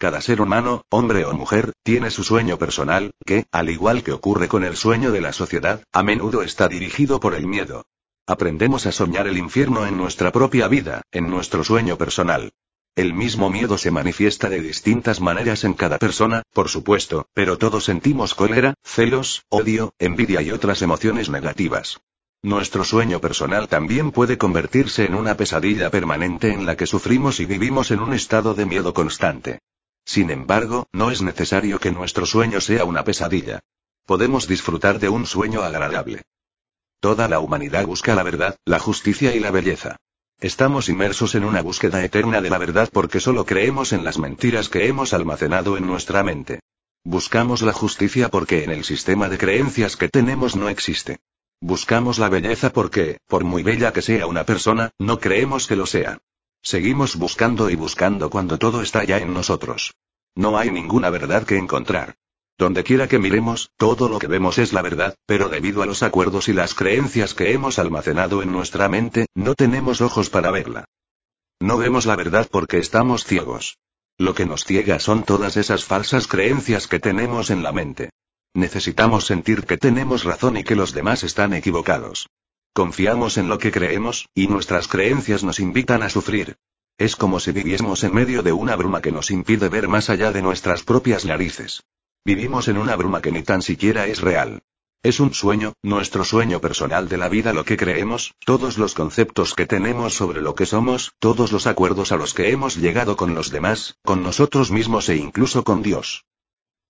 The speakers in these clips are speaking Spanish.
Cada ser humano, hombre o mujer, tiene su sueño personal, que, al igual que ocurre con el sueño de la sociedad, a menudo está dirigido por el miedo. Aprendemos a soñar el infierno en nuestra propia vida, en nuestro sueño personal. El mismo miedo se manifiesta de distintas maneras en cada persona, por supuesto, pero todos sentimos cólera, celos, odio, envidia y otras emociones negativas. Nuestro sueño personal también puede convertirse en una pesadilla permanente en la que sufrimos y vivimos en un estado de miedo constante. Sin embargo, no es necesario que nuestro sueño sea una pesadilla. Podemos disfrutar de un sueño agradable. Toda la humanidad busca la verdad, la justicia y la belleza. Estamos inmersos en una búsqueda eterna de la verdad porque solo creemos en las mentiras que hemos almacenado en nuestra mente. Buscamos la justicia porque en el sistema de creencias que tenemos no existe. Buscamos la belleza porque, por muy bella que sea una persona, no creemos que lo sea. Seguimos buscando y buscando cuando todo está ya en nosotros. No hay ninguna verdad que encontrar. Donde quiera que miremos, todo lo que vemos es la verdad, pero debido a los acuerdos y las creencias que hemos almacenado en nuestra mente, no tenemos ojos para verla. No vemos la verdad porque estamos ciegos. Lo que nos ciega son todas esas falsas creencias que tenemos en la mente. Necesitamos sentir que tenemos razón y que los demás están equivocados. Confiamos en lo que creemos, y nuestras creencias nos invitan a sufrir. Es como si viviésemos en medio de una bruma que nos impide ver más allá de nuestras propias narices. Vivimos en una bruma que ni tan siquiera es real. Es un sueño, nuestro sueño personal de la vida lo que creemos, todos los conceptos que tenemos sobre lo que somos, todos los acuerdos a los que hemos llegado con los demás, con nosotros mismos e incluso con Dios.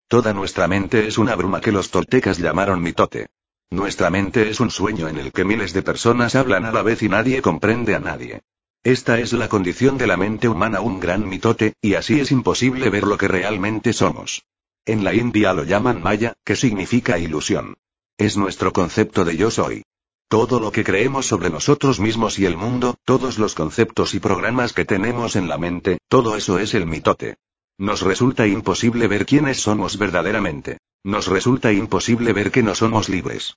Toda nuestra mente es una bruma que los toltecas llamaron mitote. Nuestra mente es un sueño en el que miles de personas hablan a la vez y nadie comprende a nadie. Esta es la condición de la mente humana, un gran mitote, y así es imposible ver lo que realmente somos. En la India lo llaman Maya, que significa ilusión. Es nuestro concepto de yo soy. Todo lo que creemos sobre nosotros mismos y el mundo, todos los conceptos y programas que tenemos en la mente, todo eso es el mitote. Nos resulta imposible ver quiénes somos verdaderamente. Nos resulta imposible ver que no somos libres.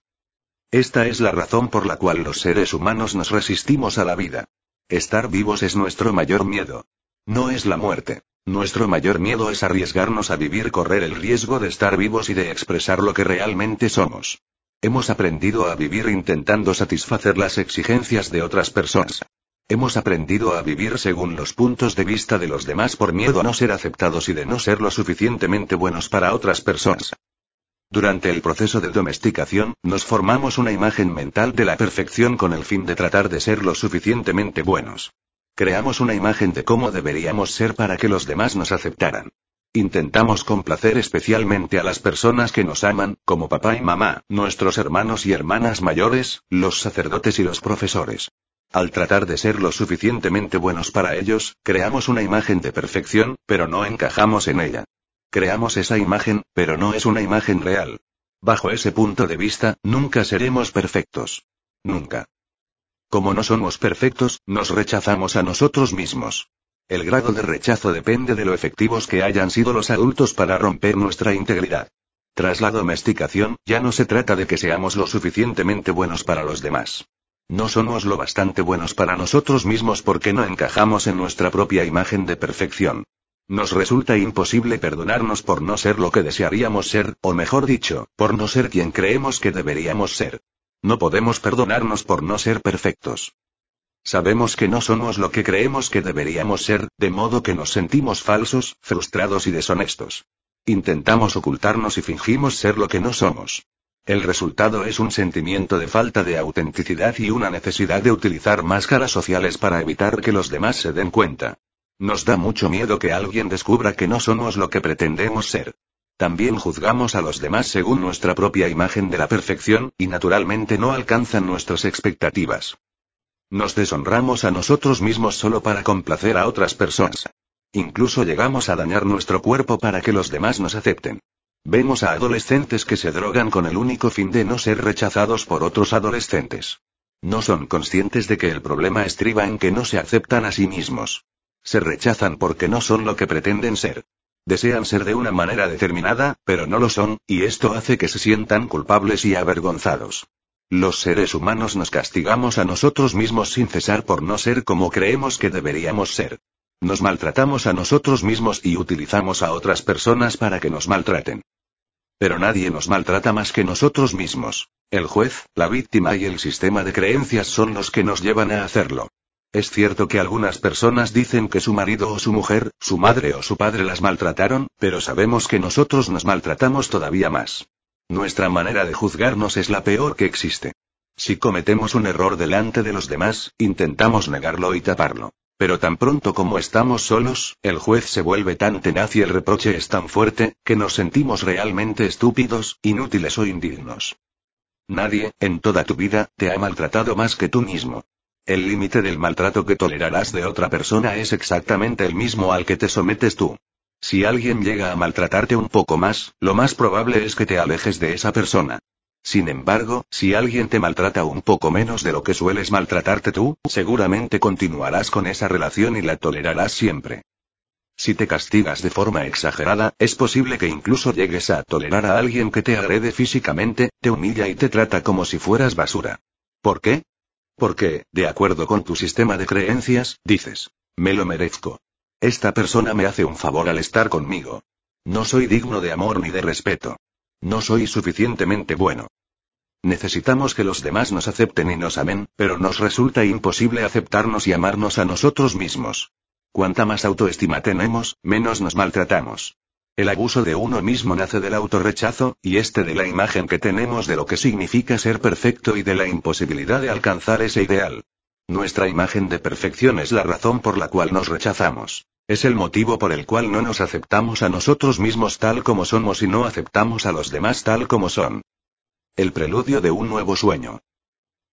Esta es la razón por la cual los seres humanos nos resistimos a la vida. Estar vivos es nuestro mayor miedo. No es la muerte. Nuestro mayor miedo es arriesgarnos a vivir, correr el riesgo de estar vivos y de expresar lo que realmente somos. Hemos aprendido a vivir intentando satisfacer las exigencias de otras personas. Hemos aprendido a vivir según los puntos de vista de los demás por miedo a no ser aceptados y de no ser lo suficientemente buenos para otras personas. Durante el proceso de domesticación, nos formamos una imagen mental de la perfección con el fin de tratar de ser lo suficientemente buenos. Creamos una imagen de cómo deberíamos ser para que los demás nos aceptaran. Intentamos complacer especialmente a las personas que nos aman, como papá y mamá, nuestros hermanos y hermanas mayores, los sacerdotes y los profesores. Al tratar de ser lo suficientemente buenos para ellos, creamos una imagen de perfección, pero no encajamos en ella. Creamos esa imagen, pero no es una imagen real. Bajo ese punto de vista, nunca seremos perfectos. Nunca. Como no somos perfectos, nos rechazamos a nosotros mismos. El grado de rechazo depende de lo efectivos que hayan sido los adultos para romper nuestra integridad. Tras la domesticación, ya no se trata de que seamos lo suficientemente buenos para los demás. No somos lo bastante buenos para nosotros mismos porque no encajamos en nuestra propia imagen de perfección. Nos resulta imposible perdonarnos por no ser lo que desearíamos ser, o mejor dicho, por no ser quien creemos que deberíamos ser. No podemos perdonarnos por no ser perfectos. Sabemos que no somos lo que creemos que deberíamos ser, de modo que nos sentimos falsos, frustrados y deshonestos. Intentamos ocultarnos y fingimos ser lo que no somos. El resultado es un sentimiento de falta de autenticidad y una necesidad de utilizar máscaras sociales para evitar que los demás se den cuenta. Nos da mucho miedo que alguien descubra que no somos lo que pretendemos ser. También juzgamos a los demás según nuestra propia imagen de la perfección, y naturalmente no alcanzan nuestras expectativas. Nos deshonramos a nosotros mismos solo para complacer a otras personas. Incluso llegamos a dañar nuestro cuerpo para que los demás nos acepten. Vemos a adolescentes que se drogan con el único fin de no ser rechazados por otros adolescentes. No son conscientes de que el problema estriba en que no se aceptan a sí mismos. Se rechazan porque no son lo que pretenden ser. Desean ser de una manera determinada, pero no lo son, y esto hace que se sientan culpables y avergonzados. Los seres humanos nos castigamos a nosotros mismos sin cesar por no ser como creemos que deberíamos ser. Nos maltratamos a nosotros mismos y utilizamos a otras personas para que nos maltraten. Pero nadie nos maltrata más que nosotros mismos. El juez, la víctima y el sistema de creencias son los que nos llevan a hacerlo. Es cierto que algunas personas dicen que su marido o su mujer, su madre o su padre las maltrataron, pero sabemos que nosotros nos maltratamos todavía más. Nuestra manera de juzgarnos es la peor que existe. Si cometemos un error delante de los demás, intentamos negarlo y taparlo. Pero tan pronto como estamos solos, el juez se vuelve tan tenaz y el reproche es tan fuerte, que nos sentimos realmente estúpidos, inútiles o indignos. Nadie, en toda tu vida, te ha maltratado más que tú mismo. El límite del maltrato que tolerarás de otra persona es exactamente el mismo al que te sometes tú. Si alguien llega a maltratarte un poco más, lo más probable es que te alejes de esa persona. Sin embargo, si alguien te maltrata un poco menos de lo que sueles maltratarte tú, seguramente continuarás con esa relación y la tolerarás siempre. Si te castigas de forma exagerada, es posible que incluso llegues a tolerar a alguien que te agrede físicamente, te humilla y te trata como si fueras basura. ¿Por qué? Porque, de acuerdo con tu sistema de creencias, dices, me lo merezco. Esta persona me hace un favor al estar conmigo. No soy digno de amor ni de respeto. No soy suficientemente bueno. Necesitamos que los demás nos acepten y nos amen, pero nos resulta imposible aceptarnos y amarnos a nosotros mismos. Cuanta más autoestima tenemos, menos nos maltratamos. El abuso de uno mismo nace del autorrechazo, y este de la imagen que tenemos de lo que significa ser perfecto y de la imposibilidad de alcanzar ese ideal. Nuestra imagen de perfección es la razón por la cual nos rechazamos. Es el motivo por el cual no nos aceptamos a nosotros mismos tal como somos y no aceptamos a los demás tal como son. El preludio de un nuevo sueño.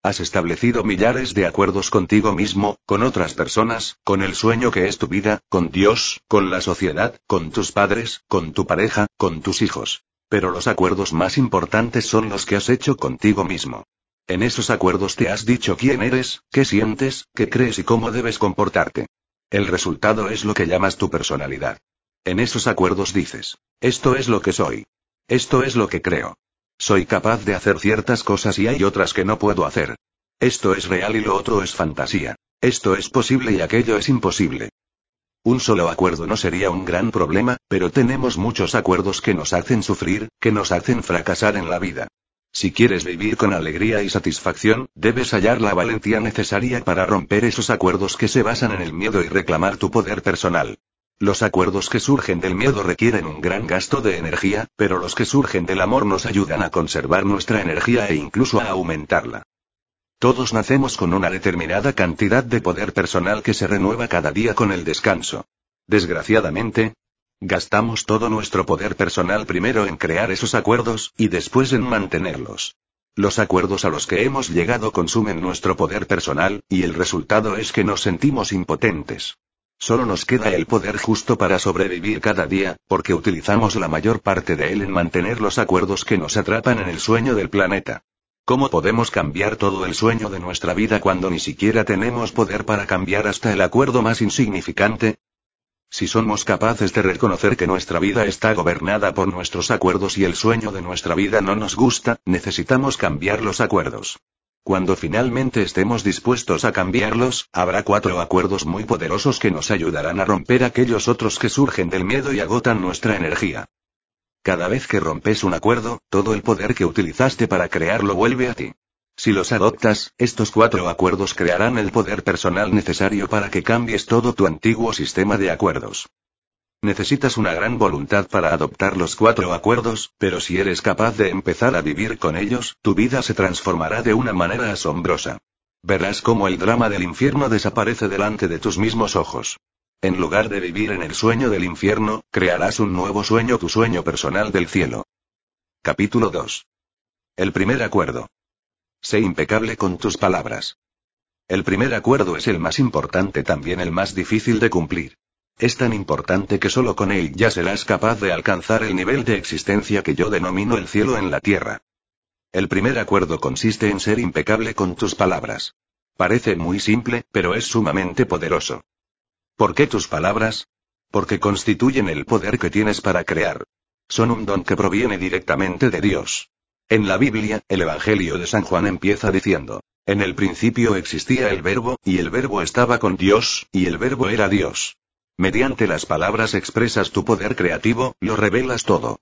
Has establecido millares de acuerdos contigo mismo, con otras personas, con el sueño que es tu vida, con Dios, con la sociedad, con tus padres, con tu pareja, con tus hijos. Pero los acuerdos más importantes son los que has hecho contigo mismo. En esos acuerdos te has dicho quién eres, qué sientes, qué crees y cómo debes comportarte. El resultado es lo que llamas tu personalidad. En esos acuerdos dices, esto es lo que soy. Esto es lo que creo. Soy capaz de hacer ciertas cosas y hay otras que no puedo hacer. Esto es real y lo otro es fantasía. Esto es posible y aquello es imposible. Un solo acuerdo no sería un gran problema, pero tenemos muchos acuerdos que nos hacen sufrir, que nos hacen fracasar en la vida. Si quieres vivir con alegría y satisfacción, debes hallar la valentía necesaria para romper esos acuerdos que se basan en el miedo y reclamar tu poder personal. Los acuerdos que surgen del miedo requieren un gran gasto de energía, pero los que surgen del amor nos ayudan a conservar nuestra energía e incluso a aumentarla. Todos nacemos con una determinada cantidad de poder personal que se renueva cada día con el descanso. Desgraciadamente, gastamos todo nuestro poder personal primero en crear esos acuerdos, y después en mantenerlos. Los acuerdos a los que hemos llegado consumen nuestro poder personal, y el resultado es que nos sentimos impotentes. Solo nos queda el poder justo para sobrevivir cada día, porque utilizamos la mayor parte de él en mantener los acuerdos que nos atrapan en el sueño del planeta. ¿Cómo podemos cambiar todo el sueño de nuestra vida cuando ni siquiera tenemos poder para cambiar hasta el acuerdo más insignificante? Si somos capaces de reconocer que nuestra vida está gobernada por nuestros acuerdos y el sueño de nuestra vida no nos gusta, necesitamos cambiar los acuerdos. Cuando finalmente estemos dispuestos a cambiarlos, habrá cuatro acuerdos muy poderosos que nos ayudarán a romper aquellos otros que surgen del miedo y agotan nuestra energía. Cada vez que rompes un acuerdo, todo el poder que utilizaste para crearlo vuelve a ti. Si los adoptas, estos cuatro acuerdos crearán el poder personal necesario para que cambies todo tu antiguo sistema de acuerdos. Necesitas una gran voluntad para adoptar los cuatro acuerdos, pero si eres capaz de empezar a vivir con ellos, tu vida se transformará de una manera asombrosa. Verás cómo el drama del infierno desaparece delante de tus mismos ojos. En lugar de vivir en el sueño del infierno, crearás un nuevo sueño, tu sueño personal del cielo. Capítulo 2. El primer acuerdo. Sé impecable con tus palabras. El primer acuerdo es el más importante, también el más difícil de cumplir. Es tan importante que solo con él ya serás capaz de alcanzar el nivel de existencia que yo denomino el cielo en la tierra. El primer acuerdo consiste en ser impecable con tus palabras. Parece muy simple, pero es sumamente poderoso. ¿Por qué tus palabras? Porque constituyen el poder que tienes para crear. Son un don que proviene directamente de Dios. En la Biblia, el Evangelio de San Juan empieza diciendo, en el principio existía el verbo, y el verbo estaba con Dios, y el verbo era Dios. Mediante las palabras expresas tu poder creativo, lo revelas todo.